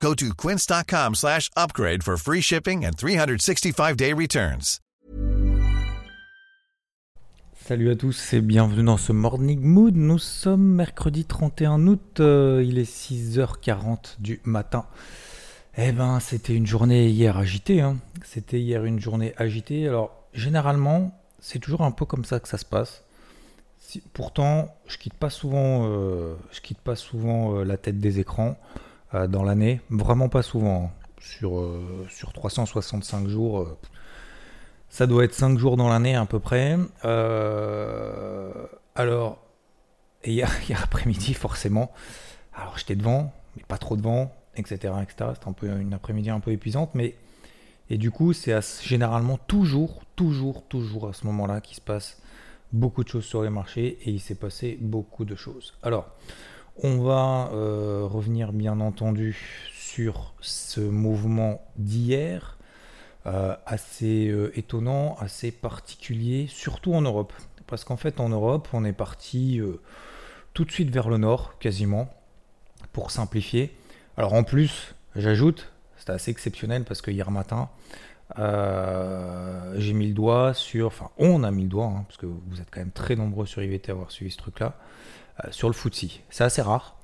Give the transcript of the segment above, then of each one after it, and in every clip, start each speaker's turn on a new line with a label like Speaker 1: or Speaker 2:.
Speaker 1: Go to quince.com slash upgrade for free shipping and 365-day returns.
Speaker 2: Salut à tous et bienvenue dans ce Morning Mood. Nous sommes mercredi 31 août, euh, il est 6h40 du matin. Eh ben, c'était une journée hier agitée. Hein. C'était hier une journée agitée. Alors, généralement, c'est toujours un peu comme ça que ça se passe. Pourtant, je quitte pas souvent, euh, je quitte pas souvent euh, la tête des écrans dans l'année. Vraiment pas souvent. hein. Sur, euh, sur 365 jours, euh, ça doit être 5 jours dans l'année à peu près. Euh, alors, hier, hier après-midi, forcément, alors j'étais devant, mais pas trop devant, etc. etc. C'était un peu une après-midi un peu épuisante, mais et du coup, c'est généralement toujours, toujours, toujours à ce moment-là qu'il se passe beaucoup de choses sur les marchés et il s'est passé beaucoup de choses. Alors, on va euh, revenir bien entendu sur ce mouvement d'hier, euh, assez euh, étonnant, assez particulier, surtout en Europe. Parce qu'en fait, en Europe, on est parti tout de suite vers le nord, quasiment, pour simplifier. Alors en plus, j'ajoute, c'était assez exceptionnel parce que hier matin, j'ai mis le doigt sur, enfin on a mis le doigt, hein, parce que vous êtes quand même très nombreux sur IVT à avoir suivi ce truc-là, sur le FTSE. C'est assez rare.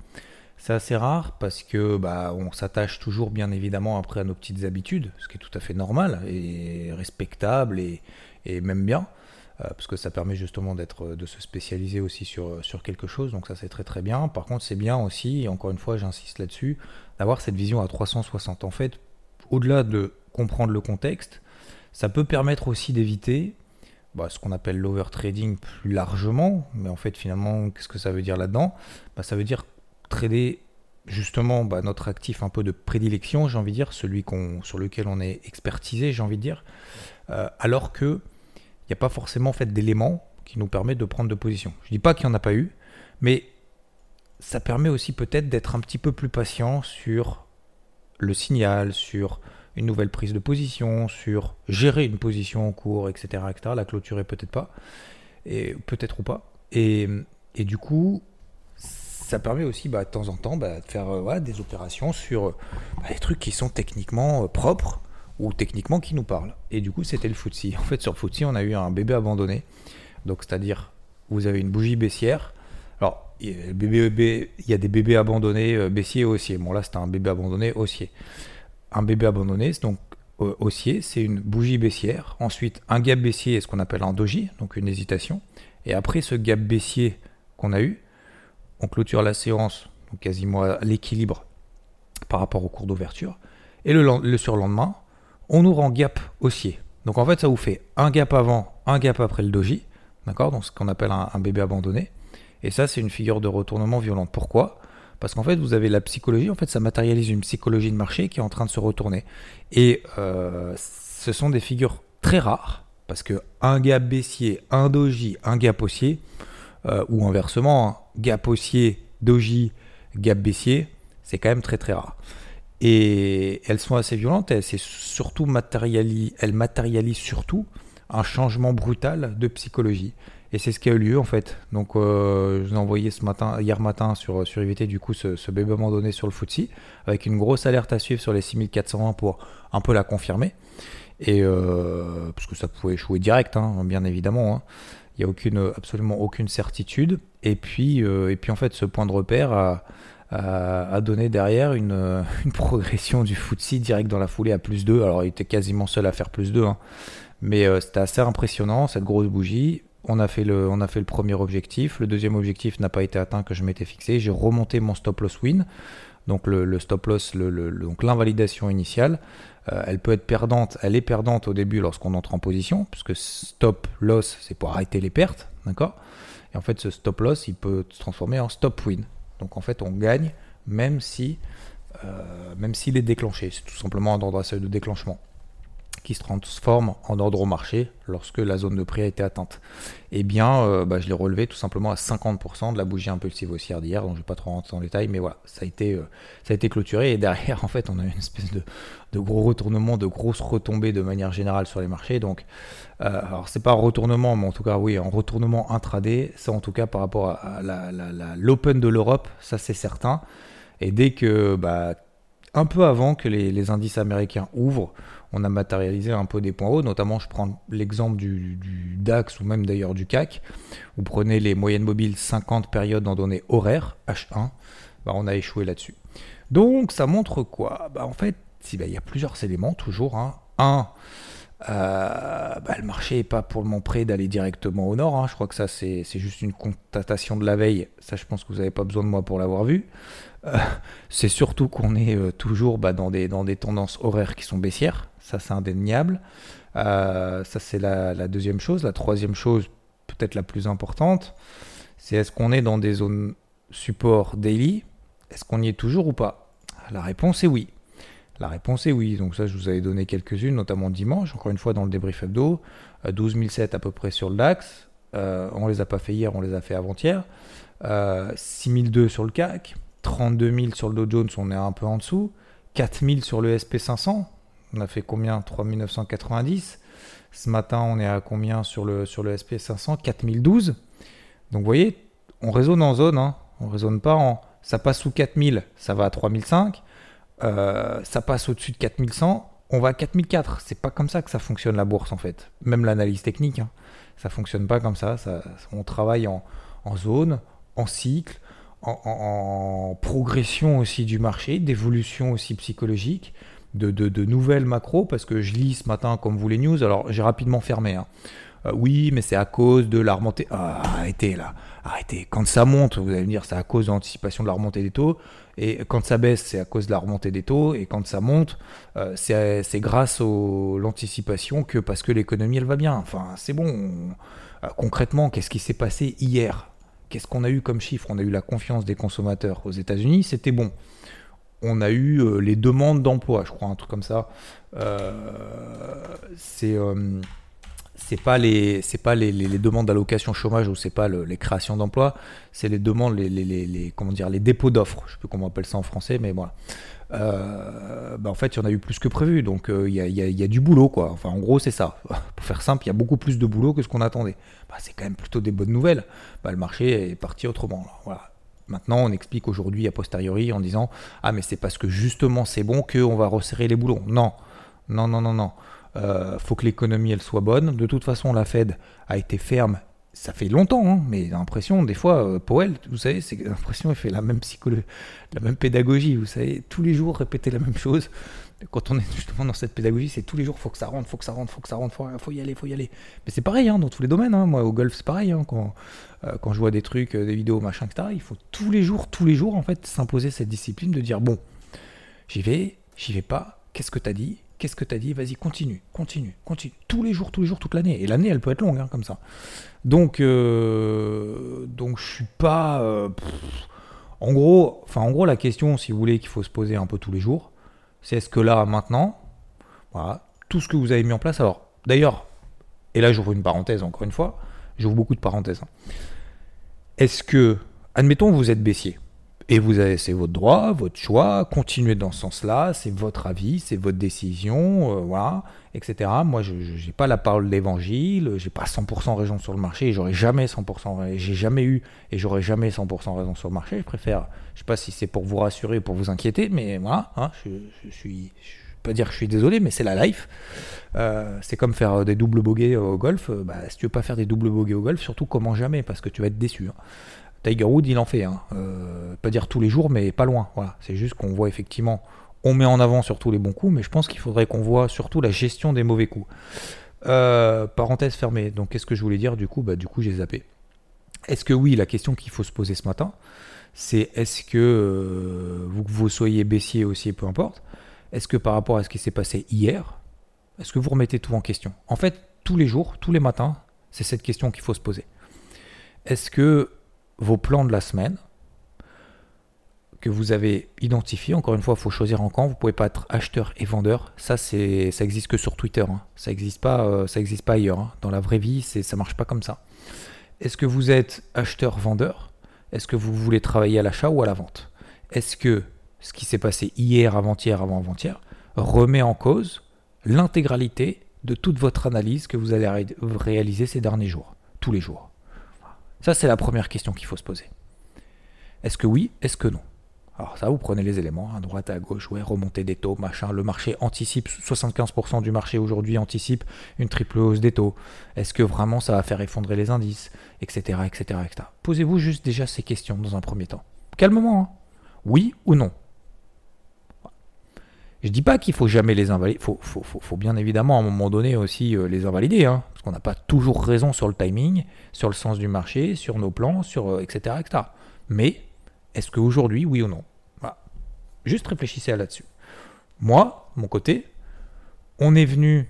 Speaker 2: C'est assez rare parce que bah, on s'attache toujours bien évidemment après à nos petites habitudes, ce qui est tout à fait normal et respectable et, même bien, euh, parce que ça permet justement d'être, de se spécialiser aussi sur, sur quelque chose, donc ça c'est très très bien. Par contre c'est bien aussi, et encore une fois j'insiste là-dessus, d'avoir cette vision à 360. En fait, au-delà de comprendre le contexte, ça peut permettre aussi d'éviter bah, ce qu'on appelle l'overtrading plus largement, mais en fait finalement qu'est-ce que ça veut dire là-dedans? Bah, Ça veut dire trader justement bah, notre actif un peu de prédilection, j'ai envie de dire, celui qu'on, sur lequel on est expertisé, j'ai envie de dire, euh, alors que il n'y a pas forcément en fait, d'éléments qui nous permettent de prendre de position. Je dis pas qu'il n'y en a pas eu, mais ça permet aussi peut-être d'être un petit peu plus patient sur le signal, sur une nouvelle prise de position, sur gérer une position en cours, etc. etc. la clôturer peut-être pas, et peut-être ou pas. Et, et du coup, ça permet aussi bah, de temps en temps bah, de faire euh, voilà, des opérations sur euh, bah, des trucs qui sont techniquement euh, propres ou techniquement qui nous parlent. Et du coup, c'était le FTSE. En fait, sur FTSE, on a eu un bébé abandonné. Donc, c'est-à-dire, vous avez une bougie baissière. Alors, il y a, des bébés abandonnés euh, baissier et haussier. Bon, là, c'était un bébé abandonné haussier. Un bébé abandonné, donc euh, haussier, c'est une bougie baissière. Ensuite, un gap baissier est ce qu'on appelle un doji, donc une hésitation. Et après ce gap baissier qu'on a eu, on clôture la séance donc quasiment à l'équilibre par rapport au cours d'ouverture. Et le, len- le surlendemain, on ouvre en gap haussier. Donc en fait, ça vous fait un gap avant, un gap après le doji, d'accord? Donc ce qu'on appelle un, un bébé abandonné. Et ça, c'est une figure de retournement violente. Pourquoi? Parce qu'en fait, vous avez la psychologie, en fait, ça matérialise une psychologie de marché qui est en train de se retourner. Et euh, ce sont des figures très rares, parce que un gap baissier, un doji, un gap haussier, euh, ou inversement, gap haussier, doji, gap baissier, c'est quand même très très rare. Et elles sont assez violentes, elles matérialisent surtout un changement brutal de psychologie. Et c'est ce qui a eu lieu en fait. Donc euh, je vous ai envoyé ce matin, hier matin sur, sur IVT du coup ce, ce bébé abandonné sur le FTSE avec une grosse alerte à suivre sur les 6420 pour un peu la confirmer. Et euh, parce que ça pouvait échouer direct, hein, bien évidemment. hein. Il n'y a aucune, absolument aucune certitude. Et puis, euh, et puis en fait, ce point de repère a, donné derrière une, une progression du FTSE direct dans la foulée à plus 2. Alors il était quasiment seul à faire plus 2. hein. Mais euh, c'était assez impressionnant, cette grosse bougie. On a, fait le, premier objectif. Le deuxième objectif n'a pas été atteint que je m'étais fixé. J'ai remonté mon stop loss win. Donc le, stop loss, l'invalidation initiale. Euh, elle peut être perdante. Elle est perdante au début lorsqu'on entre en position, puisque stop loss, c'est pour arrêter les pertes. D'accord? Et en fait, ce stop loss, il peut se transformer en stop win. Donc en fait, on gagne même si, euh, même s'il est déclenché. C'est tout simplement un ordre seuil de déclenchement. Qui se transforme en ordre au marché lorsque la zone de prix a été atteinte. Eh bien, euh, bah, je l'ai relevé tout simplement à 50% de la bougie impulsive haussière d'hier, donc je ne vais pas trop rentrer dans les détails, mais voilà, ça a été, euh, ça a été clôturé. Et derrière, en fait, on a une espèce de, gros retournement, de grosses retombées de manière générale sur les marchés. Donc, euh, alors c'est pas un retournement, mais en tout cas, oui, un retournement intraday, ça en tout cas par rapport à, l'open de l'Europe, ça c'est certain. Et dès que, bah, un peu avant que les, indices américains ouvrent, on a matérialisé un peu des points hauts, notamment je prends l'exemple du, DAX ou même d'ailleurs du CAC. Vous prenez les moyennes mobiles 50 périodes en données horaires, H1, bah, on a échoué là-dessus. Donc ça montre quoi? Bah, En fait, bah, il y a plusieurs éléments toujours. Hein. Un, euh, bah, le marché n'est pas pour le moment prêt d'aller directement au nord. Hein. Je crois que ça, c'est juste une constatation de la veille. Ça, je pense que vous n'avez pas besoin de moi pour l'avoir vu. Euh, c'est surtout qu'on est euh, toujours bah, dans, des, tendances horaires qui sont baissières. Ça, c'est indéniable. Euh, ça, c'est la, deuxième chose. La troisième chose, peut-être la plus importante, c'est est-ce qu'on est dans des zones support daily? Est-ce qu'on y est toujours ou pas? La réponse est oui. La réponse est oui. Donc ça, je vous avais donné quelques-unes, notamment dimanche, encore une fois dans le débrief hebdo. 12 007 à peu près sur le DAX. on les a pas fait hier, on les a fait avant-hier. 6002 sur le CAC. 32 000 sur le Dow Jones, on est un peu en dessous. 4 000 sur le SP500, on a fait combien? 3 990. Ce matin, on est à combien sur le, sur le SP500 4012. Donc vous voyez, on raisonne en zone, hein. on raisonne pas en... Ça passe sous 4000, ça va à 3005. Euh, ça passe au-dessus de 4100, on va à 4004. C'est pas comme ça que ça fonctionne la bourse en fait. Même l'analyse technique, hein. ça fonctionne pas comme ça. ça on travaille en, en zone, en cycle, en, progression aussi du marché, d'évolution aussi psychologique, de, de, nouvelles macros, parce que je lis ce matin, comme vous, les news, alors j'ai rapidement fermé. Hein. Euh, oui, mais c'est à cause de la remontée. Ah, arrêtez là, arrêtez. Quand ça monte, vous allez me dire, c'est à cause de l'anticipation de la remontée des taux. Et quand ça baisse, c'est à cause de la remontée des taux. Et quand ça monte, euh, c'est grâce à l'anticipation que parce que l'économie, elle va bien. Enfin, c'est bon. Euh, concrètement, qu'est-ce qui s'est passé hier? Qu'est-ce qu'on a eu comme chiffre? On a eu la confiance des consommateurs aux États-Unis, c'était bon. On a eu euh, les demandes d'emploi, je crois, un truc comme ça. Euh, c'est euh, c'est pas les c'est pas les, demandes d'allocation chômage ou c'est pas les créations d'emplois, c'est les demandes les, les, comment dire les dépôts d'offres. Je sais plus comment on appelle ça en français, mais voilà. Euh, bah, en fait, il y en a eu plus que prévu. Donc, euh, il y, a, du boulot, quoi. Enfin, en gros, c'est ça. Pour faire simple, il y a beaucoup plus de boulot que ce qu'on attendait. Bah, c'est quand même plutôt des bonnes nouvelles. Bah, le marché est parti autrement. Voilà. Maintenant, on explique aujourd'hui, a posteriori, en disant Ah, mais c'est parce que justement c'est bon qu'on va resserrer les boulons. Non, non, non, non, non. Euh, faut que l'économie elle soit bonne. De toute façon, la Fed a été ferme ça fait longtemps, hein, mais l'impression, des fois, euh, Powell, vous savez, c'est l'impression qu'il fait la même psychologie, la même pédagogie, vous savez, tous les jours répéter la même chose. Quand on est justement dans cette pédagogie, c'est tous les jours, faut que ça rentre, faut que ça rentre, faut que ça rentre, faut, faut y aller, faut y aller. Mais c'est pareil, hein, dans tous les domaines. Hein. Moi, au golf, c'est pareil. Quand, euh, quand je vois des trucs, euh, des vidéos, machin, etc., il faut tous les jours, tous les jours, en fait, s'imposer cette discipline de dire bon, j'y vais, j'y vais pas. Qu'est-ce que t'as dit? Qu'est-ce que t'as dit? Vas-y, continue, continue, continue. Tous les jours, tous les jours, toute l'année. Et l'année, elle peut être longue, comme ça. Donc, euh, donc je suis pas. Euh, en gros, enfin, en gros, la question, si vous voulez, qu'il faut se poser un peu tous les jours, c'est est-ce que là, maintenant, voilà, tout ce que vous avez mis en place. Alors, d'ailleurs, et là, j'ouvre une parenthèse encore une fois. J'ouvre beaucoup de parenthèses. Hein. Est-ce que, admettons, vous êtes baissier. Et vous avez, c'est votre droit, votre choix, continuez dans ce sens-là, c'est votre avis, c'est votre décision, euh, voilà, etc. Moi, je n'ai pas la parole d'évangile, j'ai pas 100% raison sur le marché, et j'aurai jamais 100%, j'ai jamais eu et j'aurai jamais 100% raison sur le marché. Je préfère, je sais pas si c'est pour vous rassurer ou pour vous inquiéter, mais voilà, hein, je, je, suis, pas dire que je suis désolé, mais c'est la life. Euh, c'est comme faire des doubles bogeys au golf. Bah, si tu veux pas faire des doubles bogeys au golf, surtout comment jamais, parce que tu vas être déçu. Hein. Tiger Woods, il en fait. Hein. Euh, pas dire tous les jours, mais pas loin. Voilà. C'est juste qu'on voit effectivement, on met en avant surtout les bons coups, mais je pense qu'il faudrait qu'on voit surtout la gestion des mauvais coups. Euh, parenthèse fermée. Donc, qu'est-ce que je voulais dire du coup? Bah, du coup, j'ai zappé. Est-ce que oui, la question qu'il faut se poser ce matin, c'est est-ce que euh, vous, vous soyez baissier aussi, peu importe, est-ce que par rapport à ce qui s'est passé hier, est-ce que vous remettez tout en question? En fait, tous les jours, tous les matins, c'est cette question qu'il faut se poser. Est-ce que vos plans de la semaine, que vous avez identifié. Encore une fois, il faut choisir en camp. Vous pouvez pas être acheteur et vendeur. Ça, ça existe que sur Twitter. hein. Ça n'existe pas, euh, pas ailleurs. hein. Dans la vraie vie, c'est, ça marche pas comme ça. Est-ce que vous êtes acheteur-vendeur Est-ce que vous voulez travailler à l'achat ou à la vente? Est-ce que ce qui s'est passé hier, avant-hier, avant-avant-hier remet en cause l'intégralité de toute votre analyse que vous allez ré- réaliser ces derniers jours, tous les jours? Ça, c'est la première question qu'il faut se poser. Est-ce que oui Est-ce que non? Alors ça, vous prenez les éléments, à droite, à gauche, ouais, remontée des taux, machin. Le marché anticipe, 75% du marché aujourd'hui anticipe une triple hausse des taux. Est-ce que vraiment ça va faire effondrer les indices Etc. etc., etc. Posez-vous juste déjà ces questions dans un premier temps. Calmement, hein. Oui ou non? Je dis pas qu'il faut jamais les invalider. Faut, faut, bien évidemment à un moment donné aussi euh, les invalider, hein, parce qu'on n'a pas toujours raison sur le timing, sur le sens du marché, sur nos plans, sur euh, etc.. Mais est-ce qu'aujourd'hui, oui ou non? Juste réfléchissez là-dessus. Moi, mon côté, on est venu,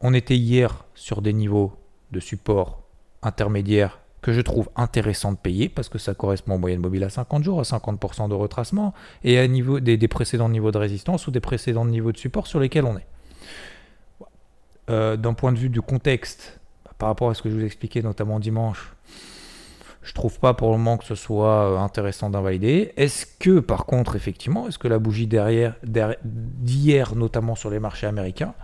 Speaker 2: on était hier sur des niveaux de support intermédiaires que je trouve intéressant de payer parce que ça correspond en moyenne mobile à 50 jours, à 50% de retracement et à niveau des, précédents niveaux de résistance ou des précédents niveaux de support sur lesquels on est. Euh, D'un point de vue du contexte, par rapport à ce que je vous expliquais notamment dimanche, je trouve pas pour le moment que ce soit euh, intéressant d'invalider. Est-ce que par contre, effectivement, est-ce que la bougie derrière- d'hier, notamment sur les marchés américains,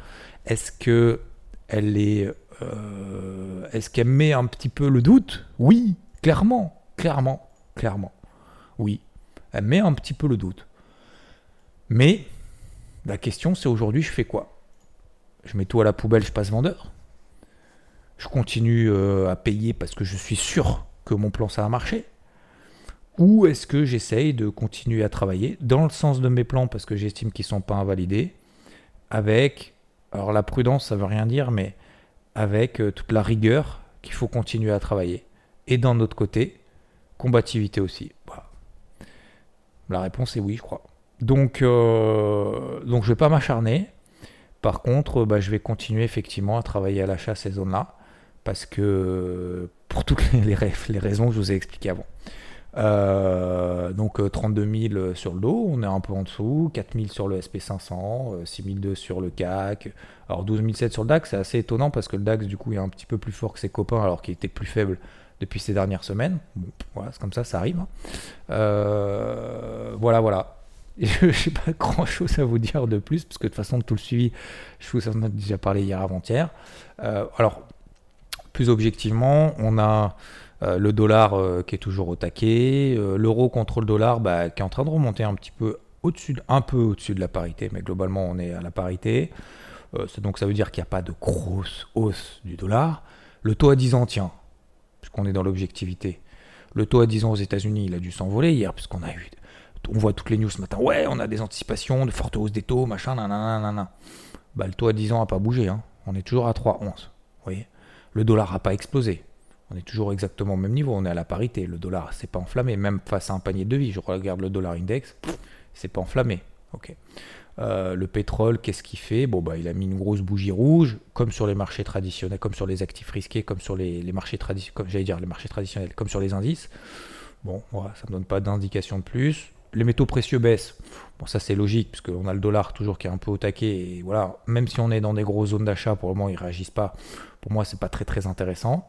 Speaker 2: est-ce que elle est euh, est-ce qu'elle met un petit peu le doute Oui, clairement, clairement, clairement. Oui, elle met un petit peu le doute. Mais la question, c'est aujourd'hui, je fais quoi? Je mets tout à la poubelle, je passe vendeur Je continue euh, à payer parce que je suis sûr que mon plan, ça va marcher Ou est-ce que j'essaye de continuer à travailler dans le sens de mes plans parce que j'estime qu'ils ne sont pas invalidés avec, alors la prudence, ça veut rien dire, mais avec euh, toute la rigueur qu'il faut continuer à travailler. Et d'un autre côté, combativité aussi. La réponse est oui, je crois. Donc, euh, donc je vais pas m'acharner. Par contre, bah, je vais continuer effectivement à travailler à l'achat ces zones-là. Parce que, pour toutes les, les, les raisons que je vous ai expliquées avant. Euh, donc euh, 32 000 sur le dos, on est un peu en dessous, 4 000 sur le SP500, euh, 6 002 sur le CAC, alors 12 007 sur le DAX, c'est assez étonnant parce que le DAX du coup est un petit peu plus fort que ses copains alors qu'il était plus faible depuis ces dernières semaines. Bon, voilà, c'est comme ça, ça arrive. hein. Euh, voilà, voilà. Je n'ai pas grand chose à vous dire de plus parce que de toute façon, tout le suivi, je vous en ai déjà parlé hier avant-hier. Euh, alors, plus objectivement, on a euh, le dollar euh, qui est toujours au taquet, euh, l'euro contre le dollar bah, qui est en train de remonter un petit peu au-dessus, de- un peu au-dessus de la parité, mais globalement on est à la parité. Donc ça veut dire qu'il n'y a pas de grosse hausse du dollar. Le taux à 10 ans tient, puisqu'on est dans l'objectivité. Le taux à 10 ans aux États-Unis, il a dû s'envoler hier, puisqu'on a eu. On voit toutes les news ce matin. Ouais, on a des anticipations de forte hausse des taux, machin. Bah, le taux à 10 ans n'a pas bougé. hein. On est toujours à 3,11. Vous voyez Le dollar n'a pas explosé. On est toujours exactement au même niveau. On est à la parité. Le dollar s'est pas enflammé. Même face à un panier de devis, je regarde le dollar index, c'est pas enflammé. Ok. Euh, le pétrole, qu'est-ce qu'il fait? Bon, bah, il a mis une grosse bougie rouge, comme sur les marchés traditionnels, comme sur les actifs risqués, comme sur les, marchés traditionnels, comme j'allais dire les marchés traditionnels, comme sur les indices. Bon, ça ne donne pas d'indication de plus. Les métaux précieux baissent. Bon, ça c'est logique, puisqu'on a le dollar toujours qui est un peu au taquet. Et voilà, même si on est dans des grosses zones d'achat, pour le moment ils réagissent pas. Pour moi, c'est pas très intéressant.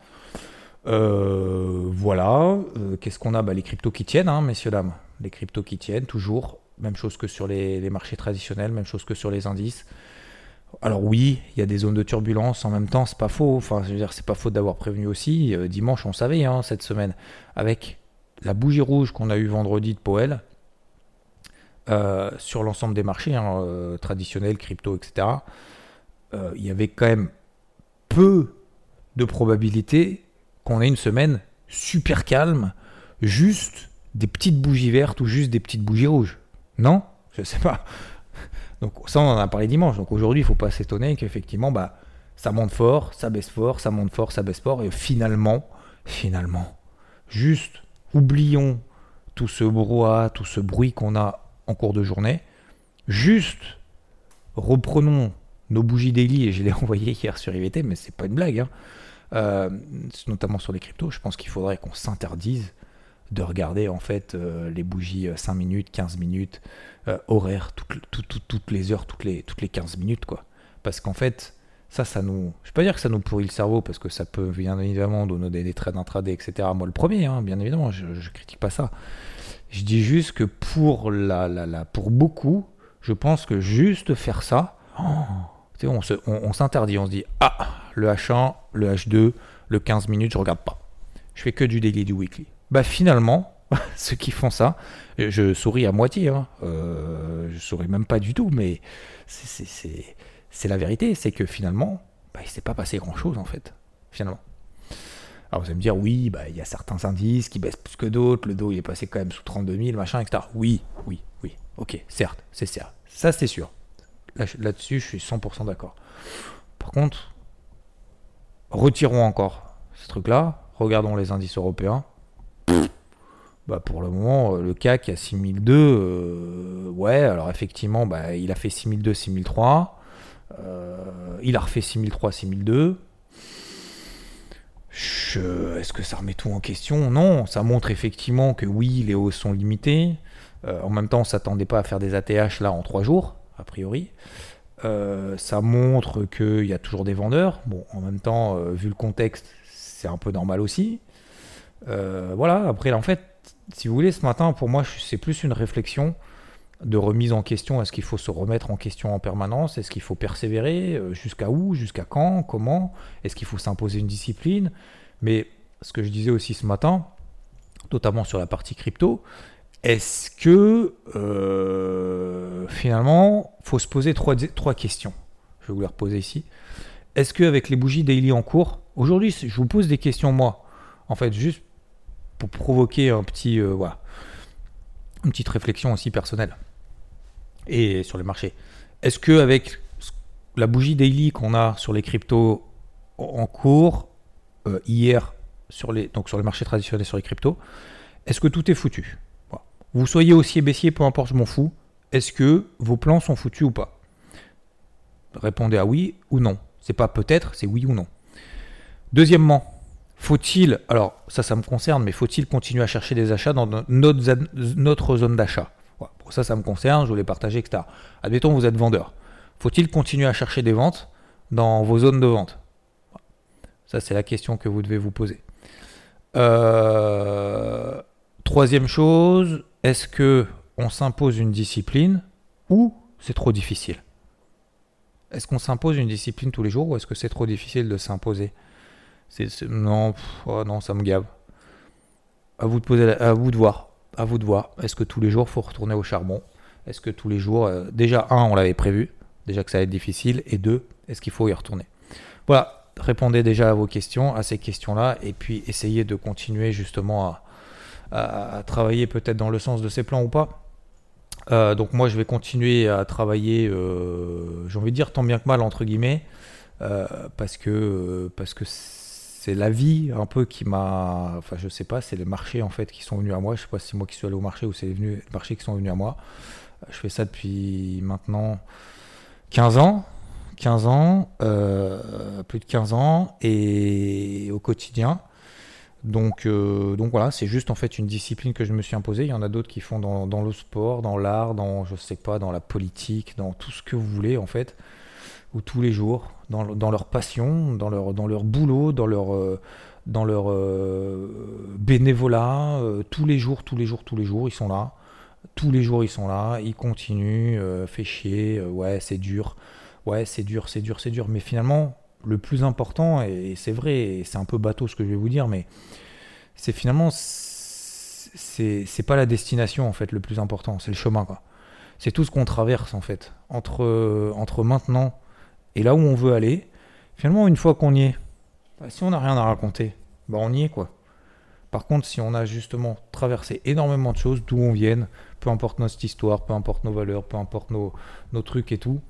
Speaker 2: Euh, voilà. Euh, Qu'est-ce qu'on a? Bah, Les cryptos qui tiennent, hein, messieurs, dames. Les cryptos qui tiennent, toujours. Même chose que sur les, marchés traditionnels, même chose que sur les indices. Alors oui, il y a des zones de turbulence. En même temps, c'est pas faux. Enfin, je veux dire, c'est pas faux d'avoir prévenu aussi. Euh, dimanche, on savait hein, cette semaine, avec la bougie rouge qu'on a eue vendredi de euh, sur l'ensemble des marchés hein, traditionnels, crypto, etc. Il y avait quand même peu de probabilité qu'on ait une semaine super calme, juste des petites bougies vertes ou juste des petites bougies rouges. Non Je sais pas. Donc ça, on en a parlé dimanche. Donc aujourd'hui, il ne faut pas s'étonner qu'effectivement, bah, ça monte fort, ça baisse fort, ça monte fort, ça baisse fort. Et finalement, finalement, juste oublions tout ce brouhaha, tout ce bruit qu'on a en cours de journée. Juste reprenons nos bougies daily, et je l'ai envoyé hier sur IVT, mais c'est pas une blague, hein. Euh, notamment sur les cryptos. Je pense qu'il faudrait qu'on s'interdise de regarder en fait euh, les bougies 5 euh, minutes, 15 minutes, euh, horaires, toutes les heures, toutes les, toutes les 15 minutes, quoi. Parce qu'en fait, ça, ça nous. Je ne pas dire que ça nous pourrit le cerveau, parce que ça peut bien évidemment donner des, des trades intraday, etc. Moi, le premier, hein, bien évidemment, je ne critique pas ça. Je dis juste que pour, la, la, pour beaucoup, je pense que juste faire ça, oh, on s'interdit, on, on, se dit Ah, le H1, le H2, le 15 minutes, je regarde pas. Je fais que du daily, du weekly. Bah finalement, ceux qui font ça, je souris à moitié, hein. euh, je souris même pas du tout, mais c'est la vérité, c'est que finalement, bah, il s'est pas passé grand chose en fait, finalement. Alors vous allez me dire, oui, bah, il y a certains indices qui baissent plus que d'autres, le dos il est passé quand même sous 32 000, machin, etc. Oui, oui, oui, ok, certes, c'est ça, ça c'est sûr. Là-dessus, je suis 100% d'accord. Par contre, retirons encore ce truc-là, regardons les indices européens. Bah pour le moment, euh, le CAC a 6002. Euh, ouais, alors effectivement, bah, il a fait 6002, 6003. Euh, il a refait 6003, 6002. Est-ce que ça remet tout en question? Non, ça montre effectivement que oui, les hausses sont limitées. en même temps, on ne s'attendait pas à faire des ATH là en 3 jours, a priori. Ça montre qu'il y a toujours des vendeurs. Bon, en même temps, vu le contexte, c'est un peu normal aussi. voilà, après, en fait, si vous voulez, ce matin, pour moi, c'est plus une réflexion de remise en question. Est-ce qu'il faut se remettre en question en permanence? Est-ce qu'il faut persévérer euh, Jusqu'à où Jusqu'à quand Comment? Est-ce qu'il faut s'imposer une discipline? Mais ce que je disais aussi ce matin, notamment sur la partie crypto, est-ce que euh, finalement, faut se poser trois, questions? Je vais vous les reposer ici. Est-ce qu'avec les bougies daily en cours, aujourd'hui, je vous pose des questions moi, en fait, juste pour provoquer un petit, euh, une petite réflexion aussi personnelle et sur le marché. Est-ce que avec la bougie daily qu'on a sur les cryptos en cours euh, hier sur les donc sur le marché traditionnel sur les cryptos, est-ce que tout est foutu? Vous soyez haussier baissier, peu importe, je m'en fous. Est-ce que vos plans sont foutus ou pas? Répondez à oui ou non. C'est pas peut-être, c'est oui ou non. Deuxièmement, faut-il, alors ça, ça me concerne, mais faut-il continuer à chercher des achats dans notre, zone d'achat? Ça, ça me concerne, je voulais partager, etc. Admettons, vous êtes vendeur. Faut-il continuer à chercher des ventes dans vos zones de vente? Ça, c'est la question que vous devez vous poser. Euh, troisième chose, est-ce que on s'impose une discipline ou c'est trop difficile? Est-ce qu'on s'impose une discipline tous les jours ou est-ce que c'est trop difficile de s'imposer? Non, oh non, ça me gave. À vous de voir, à vous de voir. Est-ce que tous les jours faut retourner au charbon? Est-ce que tous les jours, euh, déjà un, on l'avait prévu, déjà que ça va être difficile, et deux, est-ce qu'il faut y retourner? Voilà. Répondez déjà à vos questions, à ces questions-là, et puis essayez de continuer justement à, travailler peut-être dans le sens de ces plans ou pas. Euh, donc moi je vais continuer à travailler, euh, j'ai envie de dire tant bien que mal entre guillemets, parce que parce que c'est la vie un peu qui m'a. Enfin, je sais pas, c'est les marchés en fait qui sont venus à moi. Je sais pas si c'est moi qui suis allé au marché ou c'est les marchés qui sont venus à moi. Je fais ça depuis maintenant 15 ans. 15 ans, euh, plus de 15 ans, et au quotidien. Donc, euh, donc voilà, c'est juste en fait une discipline que je me suis imposée. Il y en a d'autres qui font dans, le sport, dans l'art, dans je sais pas, dans la politique, dans tout ce que vous voulez en fait ou tous les jours, dans, leur passion, dans leur, dans leur boulot, dans leur, euh, dans leur euh, bénévolat, tous les jours, tous les jours, tous les jours, ils sont là. Tous les jours, ils sont là, ils continuent, fait chier, ouais, c'est dur, ouais, c'est dur, c'est dur, c'est dur. Mais finalement, le plus important, et, c'est vrai, c'est un peu bateau ce que je vais vous dire, mais c'est finalement, c'est pas la destination en fait le plus important, c'est le chemin quoi. C'est tout ce qu'on traverse en fait entre, entre maintenant et là où on veut aller, finalement, une fois qu'on y est, bah, si on n'a rien à raconter, bah on y est quoi. Par contre, si on a justement traversé énormément de choses, d'où on vienne, peu importe notre histoire, peu importe nos valeurs, peu importe nos, nos trucs et tout,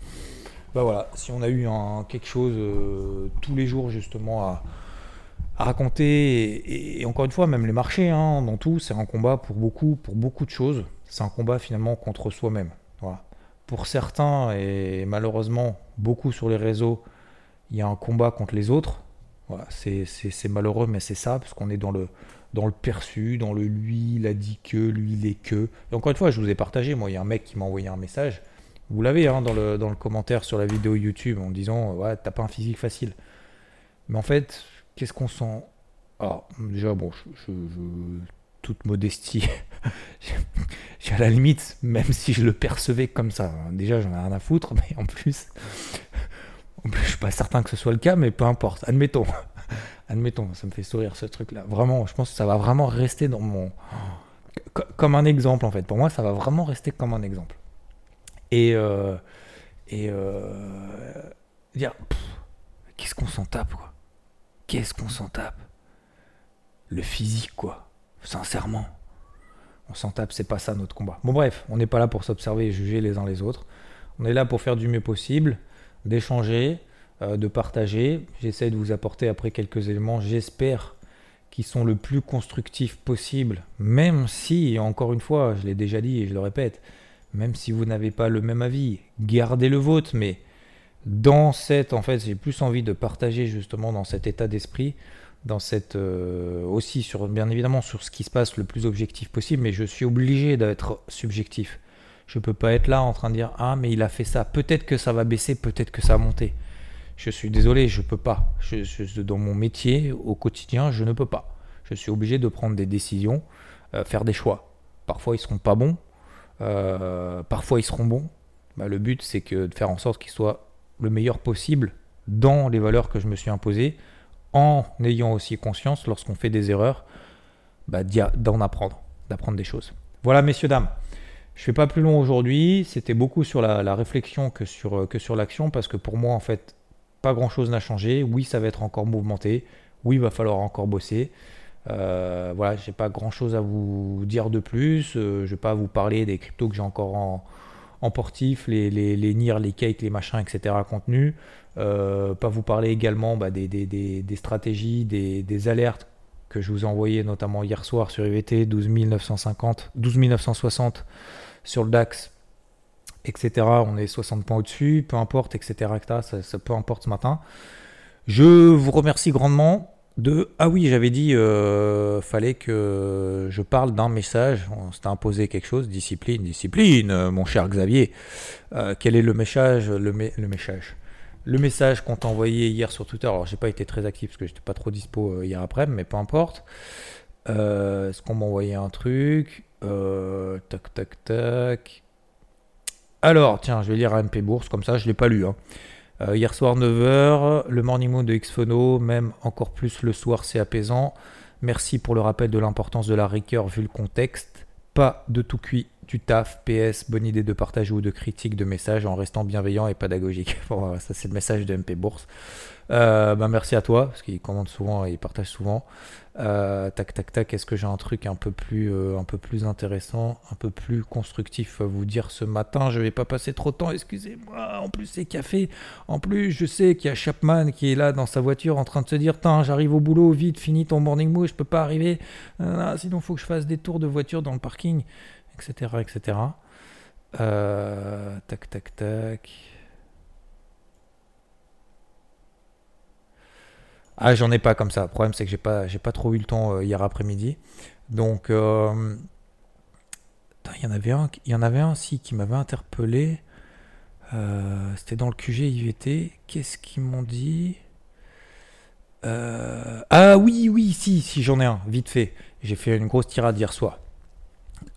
Speaker 2: bah voilà, si on a eu quelque chose euh, tous les jours justement à, raconter, et, encore une fois, même les marchés, hein, dans tout, c'est un combat pour beaucoup, pour beaucoup de choses. C'est un combat finalement contre soi-même. Pour certains, et malheureusement beaucoup sur les réseaux, il y a un combat contre les autres. C'est malheureux, mais c'est ça, parce qu'on est dans le, dans le perçu, dans le lui, il a dit que, lui, il est que. Et encore une fois, je vous ai partagé, moi, il y a un mec qui m'a envoyé un message. Vous l'avez hein, dans, le, dans le commentaire sur la vidéo YouTube en disant Ouais, t'as pas un physique facile. Mais en fait, qu'est-ce qu'on sent? Alors, déjà, bon, toute modestie, j'ai à la limite, même si je le percevais comme ça, déjà j'en ai rien à foutre, mais en plus, en plus je suis pas certain que ce soit le cas, mais peu importe, admettons, admettons, ça me fait sourire ce truc-là. Vraiment, je pense que ça va vraiment rester dans mon. Comme un exemple en fait. Pour moi, ça va vraiment rester comme un exemple. Et. Euh, et. Euh, dire. Qu'est-ce qu'on s'en tape, quoi? Qu'est-ce qu'on s'en tape? Le physique, quoi sincèrement. On s'en tape, c'est pas ça notre combat. Bon bref, on n'est pas là pour s'observer et juger les uns les autres. On est là pour faire du mieux possible, d'échanger, euh, de partager. J'essaie de vous apporter après quelques éléments, j'espère, qui sont le plus constructifs possible, même si, encore une fois, je l'ai déjà dit et je le répète, même si vous n'avez pas le même avis, gardez le vôtre, mais dans cette, en fait, j'ai plus envie de partager justement dans cet état d'esprit dans cette euh, aussi sur bien évidemment sur ce qui se passe le plus objectif possible, mais je suis obligé d'être subjectif. Je peux pas être là en train de dire ah mais il a fait ça. Peut-être que ça va baisser, peut-être que ça va monter. Je suis désolé, je peux pas. Je, dans mon métier au quotidien, je ne peux pas. Je suis obligé de prendre des décisions, euh, faire des choix. Parfois ils seront pas bons, euh, parfois ils seront bons. Bah, le but c'est de faire en sorte qu'ils soient le meilleur possible dans les valeurs que je me suis imposées en ayant aussi conscience, lorsqu'on fait des erreurs, bah, d'en apprendre, d'apprendre des choses. Voilà, messieurs, dames. Je ne fais pas plus long aujourd'hui. C'était beaucoup sur la, réflexion que sur, euh, que sur l'action, parce que pour moi, en fait, pas grand-chose n'a changé. Oui, ça va être encore mouvementé. Oui, il va falloir encore bosser. Euh, voilà, j'ai pas grand-chose à vous dire de plus. Euh, je vais pas vous parler des cryptos que j'ai encore en, en portif, les, les, les NIR, les cakes, les machins, etc. contenus. Euh, pas vous parler également bah, des, des, stratégies, des, alertes que je vous ai envoyées notamment hier soir sur IVT 12 950, 12 960 sur le DAX, etc. On est 60 points au-dessus, peu importe, etc. Ça, ça, peu importe ce matin. Je vous remercie grandement de ah oui j'avais dit euh, fallait que je parle d'un message. On s'était imposé quelque chose. Discipline discipline euh, mon cher Xavier. Euh, quel est le message le, message? Le message qu'on t'a envoyé hier sur Twitter. Alors j'ai pas été très actif parce que j'étais pas trop dispo hier après mais peu importe. Est-ce qu'on m'a envoyé un truc? Tac tac tac alors tiens je vais lire MP Bourse comme ça je l'ai pas lu hein. Euh, hier soir 9h, le morning moon de Xphono, même encore plus le soir, c'est apaisant. Merci pour le rappel de l'importance de la rigueur vu le contexte. Pas de tout cuit, du taf, PS, bonne idée de partage ou de critique de messages en restant bienveillant et pédagogique. Bon, ça c'est le message de MP Bourse. Euh, bah, merci à toi, parce qu'il commande souvent et il partage souvent. Euh, tac, tac, tac. Est-ce que j'ai un truc un peu plus, euh, un peu plus intéressant, un peu plus constructif à vous dire ce matin? Je vais pas passer trop de temps, excusez-moi. En plus, c'est café. En plus, je sais qu'il y a Chapman qui est là dans sa voiture en train de se dire Tiens, j'arrive au boulot, vite, finis ton morning mood, je peux pas arriver. Sinon, sinon, faut que je fasse des tours de voiture dans le parking, etc. etc. tac, tac, tac. Ah, j'en ai pas comme ça. Le problème, c'est que j'ai pas, j'ai pas trop eu le temps euh, hier après-midi. Donc, euh, il y en avait un, il y en avait un aussi qui m'avait interpellé. Euh, c'était dans le QG IVT. Qu'est-ce qu'ils m'ont dit? Ah oui, oui, si, si, j'en ai un, vite fait. J'ai fait une grosse tirade hier soir.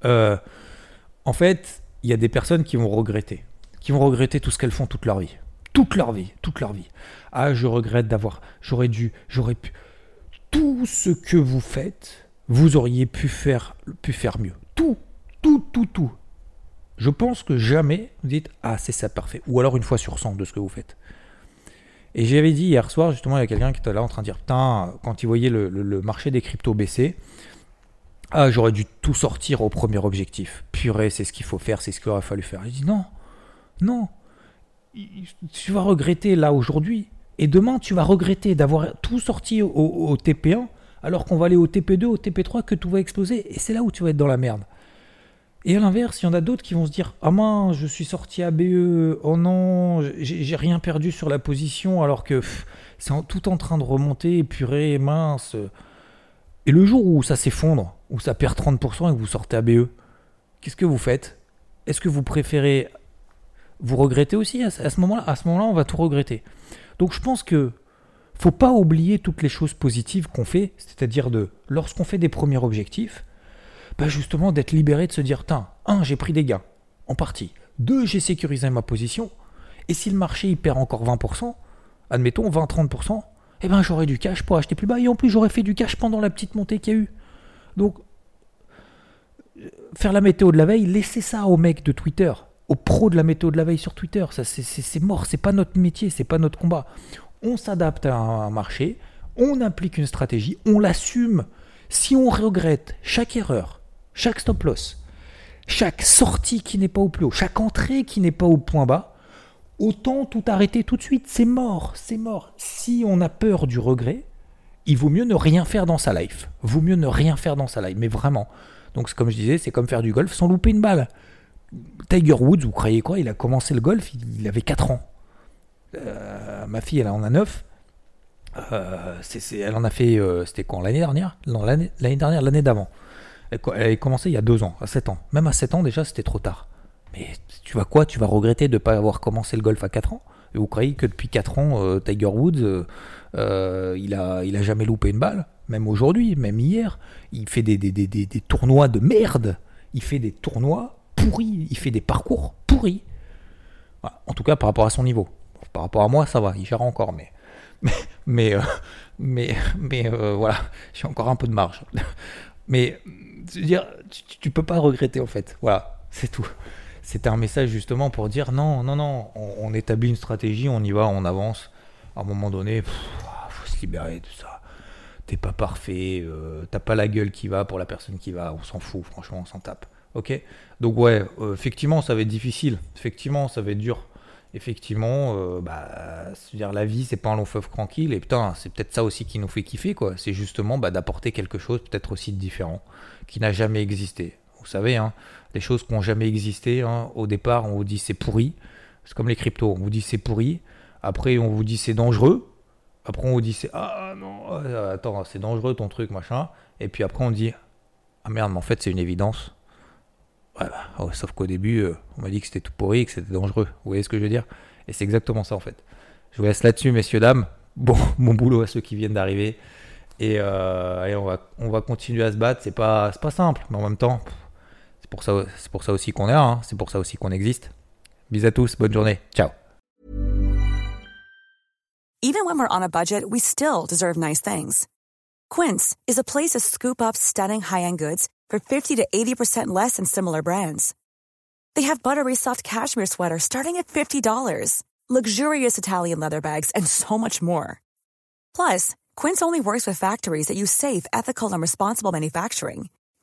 Speaker 2: En fait, il y a des personnes qui vont regretter, qui vont regretter tout ce qu'elles font toute leur vie toute leur vie, toute leur vie. Ah, je regrette d'avoir, j'aurais dû, j'aurais pu. Tout ce que vous faites, vous auriez pu faire, pu faire mieux. Tout, tout, tout, tout. Je pense que jamais vous dites ah c'est ça parfait. Ou alors une fois sur 100 de ce que vous faites. Et j'avais dit hier soir justement il y a quelqu'un qui était là en train de dire putain quand il voyait le, le marché des cryptos baisser. Ah, j'aurais dû tout sortir au premier objectif. Purée, c'est ce qu'il faut faire, c'est ce qu'il aurait fallu faire. Je dis non, non, tu vas regretter là aujourd'hui. Et demain, tu vas regretter d'avoir tout sorti au, TP1 alors qu'on va aller au TP2, au TP3, que tout va exploser. Et c'est là où tu vas être dans la merde. Et à l'inverse, il y en a d'autres qui vont se dire Ah mince, je suis sorti à BE, oh non, j'ai rien perdu sur la position alors que c'est tout en train de remonter, purée, mince. Et le jour où ça s'effondre, où ça perd 30% et que vous sortez à BE, qu'est-ce que vous faites? Est-ce que vous préférez vous regretter aussi à ce moment-là? À ce moment-là, on va tout regretter. Donc je pense que faut pas oublier toutes les choses positives qu'on fait, c'est-à-dire de lorsqu'on fait des premiers objectifs, bah justement d'être libéré de se dire tiens, un, j'ai pris des gains en partie. Deux, j'ai sécurisé ma position. Et si le marché il perd encore 20%, admettons 20-30%, eh ben j'aurai du cash pour acheter plus bas. Et en plus, j'aurais fait du cash pendant la petite montée qu'il y a eu. Donc, faire la météo de la veille, laissez ça aux mecs de Twitter, aux pros de la météo de la veille sur Twitter. Ça, c'est mort, c'est pas notre métier, c'est pas notre combat. On s'adapte à un marché, on applique une stratégie, on l'assume. Si on regrette chaque erreur, chaque stop loss, chaque sortie qui n'est pas au plus haut, chaque entrée qui n'est pas au point bas, autant tout arrêter tout de suite. C'est mort, c'est mort. Si on a peur du regret, il vaut mieux ne rien faire dans sa life. Vaut mieux ne rien faire dans sa life, mais vraiment. Donc, comme je disais, c'est comme faire du golf sans louper une balle. Tiger Woods, vous croyez quoi? Il a commencé le golf, il avait 4 ans. Euh, ma fille, elle en a 9. Euh, elle en a fait, euh, c'était quand? L'année dernière? L'année dernière, l'année d'avant. Elle, elle, a commencé il y a 2 ans, à 7 ans. Même à 7 ans, déjà, c'était trop tard. Mais tu vas quoi? Tu vas regretter de ne pas avoir commencé le golf à 4 ans? Vous croyez que depuis 4 ans, euh, Tiger Woods, euh, euh, il, a, il a jamais loupé une balle Même aujourd'hui, même hier. Il fait des, des, des, des, tournois de merde. Il fait des tournois pourris. Il fait des parcours pourris. En tout cas, par rapport à son niveau. Par rapport à moi, ça va. Il gère encore, mais. Mais, mais, mais, voilà, j'ai encore un peu de marge. Mais, dire, tu, tu peux pas regretter en fait. Voilà, c'est tout c'était un message justement pour dire non, non, non, on, établit une stratégie, on y va, on avance. À un moment donné, il faut se libérer de ça. T'es pas parfait, euh, t'as pas la gueule qui va pour la personne qui va, on s'en fout, franchement, on s'en tape. Ok? Donc ouais, euh, effectivement, ça va être difficile. Effectivement, ça va être dur. Effectivement, euh, bah, dire la vie, c'est pas un long fleuve tranquille. Et putain, c'est peut-être ça aussi qui nous fait kiffer, quoi. C'est justement bah, d'apporter quelque chose, peut-être aussi de différent, qui n'a jamais existé. Vous savez, hein, des choses qui n'ont jamais existé. Hein. Au départ, on vous dit c'est pourri. C'est comme les cryptos. On vous dit c'est pourri. Après, on vous dit c'est dangereux. Après, on vous dit c'est ah non, euh, attends, c'est dangereux ton truc, machin. Et puis après, on dit ah merde, mais en fait, c'est une évidence. Bah, sauf qu'au début, euh, on m'a dit que c'était tout pourri, que c'était dangereux. Vous voyez ce que je veux dire? Et c'est exactement ça en fait. Je vous laisse là-dessus, messieurs, dames. Bon, mon boulot à ceux qui viennent d'arriver. Et, euh, on, va, on va continuer à se battre. C'est pas, pas simple, mais en même temps, C'est pour ça, aussi qu'on est là, hein. c'est pour ça aussi qu'on existe. Bisous à tous, bonne journée, ciao.
Speaker 3: Even when we're on a budget, we still deserve nice things. Quince is a place to scoop up stunning high-end goods for 50 to 80% less than similar brands. They have buttery soft cashmere sweaters starting at $50, luxurious Italian leather bags, and so much more. Plus, Quince only works with factories that use safe, ethical, and responsible manufacturing.